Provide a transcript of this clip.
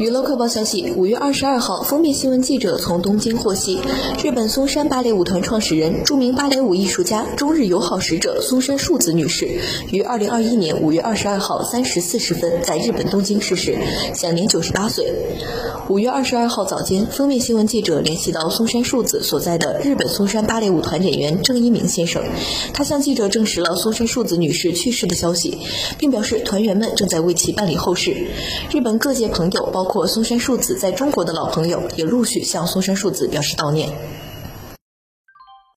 娱乐快报消息：五月二十二号，封面新闻记者从东京获悉，日本松山芭蕾舞团创始人、著名芭蕾舞艺术家、中日友好使者松山树子女士于二零二一年五月二十二号三时四十分在日本东京逝世，享年九十八岁。五月二十二号早间，封面新闻记者联系到松山树子所在的日本松山芭蕾舞团演员郑一鸣先生，他向记者证实了松山树子女士去世的消息，并表示团员们正在为其办理后事。日本各界朋友，包括松山树子在中国的老朋友，也陆续向松山树子表示悼念。